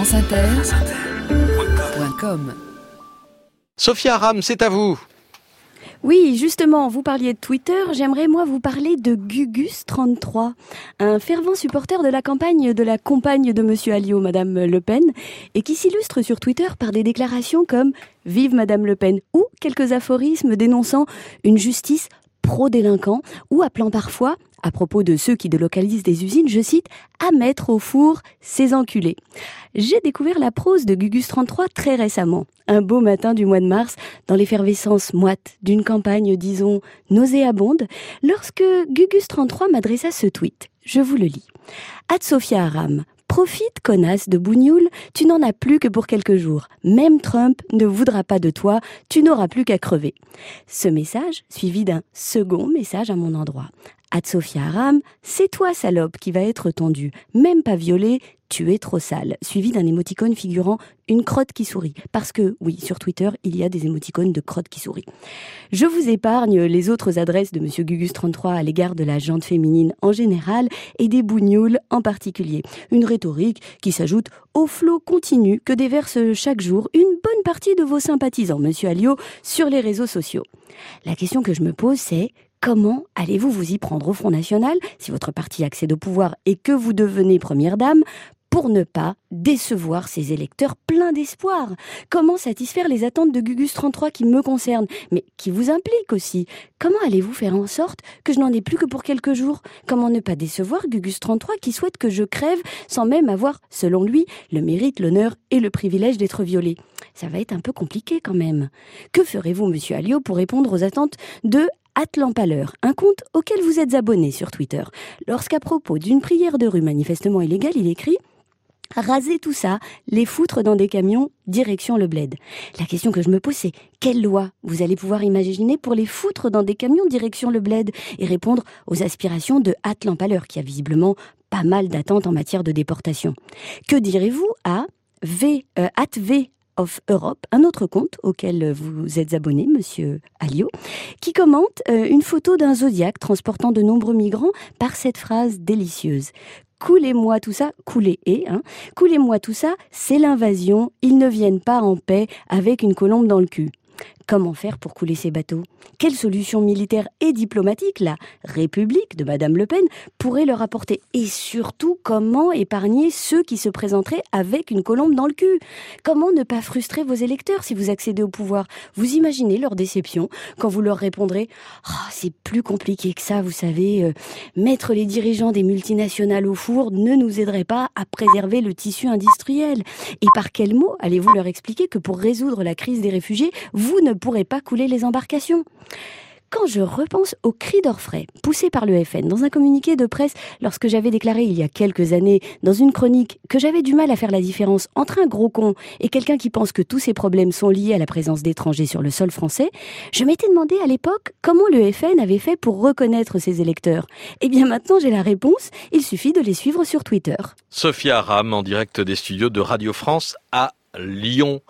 franceinter.com Sophia Aram, c'est à vous. Oui, justement, vous parliez de Twitter, j'aimerais moi vous parler de Gugus33, un fervent supporter de la campagne de la compagne de Monsieur Alliot, Madame Le Pen, et qui s'illustre sur Twitter par des déclarations comme Vive Madame Le Pen ou quelques aphorismes dénonçant une justice pro-délinquant ou appelant parfois à propos de ceux qui délocalisent des usines, je cite, à mettre au four ces enculés. J'ai découvert la prose de Gugus 33 très récemment, un beau matin du mois de mars, dans l'effervescence moite d'une campagne, disons, nauséabonde, lorsque Gugus 33 m'adressa ce tweet. Je vous le lis. Ad Sophia Aram, Profite, connasse de Bougnoul, tu n'en as plus que pour quelques jours. Même Trump ne voudra pas de toi, tu n'auras plus qu'à crever. Ce message, suivi d'un second message à mon endroit. Ad Sophia Aram, c'est toi, salope, qui va être tendue. Même pas violée, tu es trop sale. Suivi d'un émoticône figurant une crotte qui sourit. Parce que, oui, sur Twitter, il y a des émoticônes de crotte qui sourit. Je vous épargne les autres adresses de Monsieur Gugus33 à l'égard de la jante féminine en général et des bougnoules en particulier. Une rhétorique qui s'ajoute au flot continu que déverse chaque jour une bonne partie de vos sympathisants, Monsieur Alliot, sur les réseaux sociaux. La question que je me pose, c'est Comment allez-vous vous y prendre au Front National si votre parti accède au pouvoir et que vous devenez première dame pour ne pas décevoir ses électeurs pleins d'espoir Comment satisfaire les attentes de Gugus 33 qui me concernent, mais qui vous impliquent aussi? Comment allez-vous faire en sorte que je n'en ai plus que pour quelques jours? Comment ne pas décevoir Gugus 33 qui souhaite que je crève sans même avoir, selon lui, le mérite, l'honneur et le privilège d'être violé? Ça va être un peu compliqué quand même. Que ferez-vous, monsieur Alliot, pour répondre aux attentes de Atlampaleur, un compte auquel vous êtes abonné sur Twitter? Lorsqu'à propos d'une prière de rue manifestement illégale, il écrit raser tout ça, les foutre dans des camions, direction le bled. La question que je me pose, c'est quelle loi vous allez pouvoir imaginer pour les foutre dans des camions, direction le bled, et répondre aux aspirations de Atlampaleur, qui a visiblement pas mal d'attentes en matière de déportation. Que direz-vous à V, euh, at V of Europe, un autre compte auquel vous êtes abonné, monsieur Alliot, qui commente euh, une photo d'un zodiaque transportant de nombreux migrants par cette phrase délicieuse. Coulez-moi tout ça, coulez et, hein, coulez-moi tout ça, c'est l'invasion, ils ne viennent pas en paix avec une colombe dans le cul. Comment faire pour couler ces bateaux? Quelle solution militaire et diplomatique la République de Madame Le Pen pourrait leur apporter? Et surtout, comment épargner ceux qui se présenteraient avec une colombe dans le cul? Comment ne pas frustrer vos électeurs si vous accédez au pouvoir? Vous imaginez leur déception quand vous leur répondrez oh, C'est plus compliqué que ça, vous savez. Euh, mettre les dirigeants des multinationales au four ne nous aiderait pas à préserver le tissu industriel. Et par quels mots allez-vous leur expliquer que pour résoudre la crise des réfugiés, vous ne pourrait pas couler les embarcations. Quand je repense au cri d'orfraie poussé par le FN dans un communiqué de presse lorsque j'avais déclaré il y a quelques années dans une chronique que j'avais du mal à faire la différence entre un gros con et quelqu'un qui pense que tous ces problèmes sont liés à la présence d'étrangers sur le sol français, je m'étais demandé à l'époque comment le FN avait fait pour reconnaître ses électeurs. Eh bien maintenant j'ai la réponse, il suffit de les suivre sur Twitter. Sophia Aram en direct des studios de Radio France à Lyon.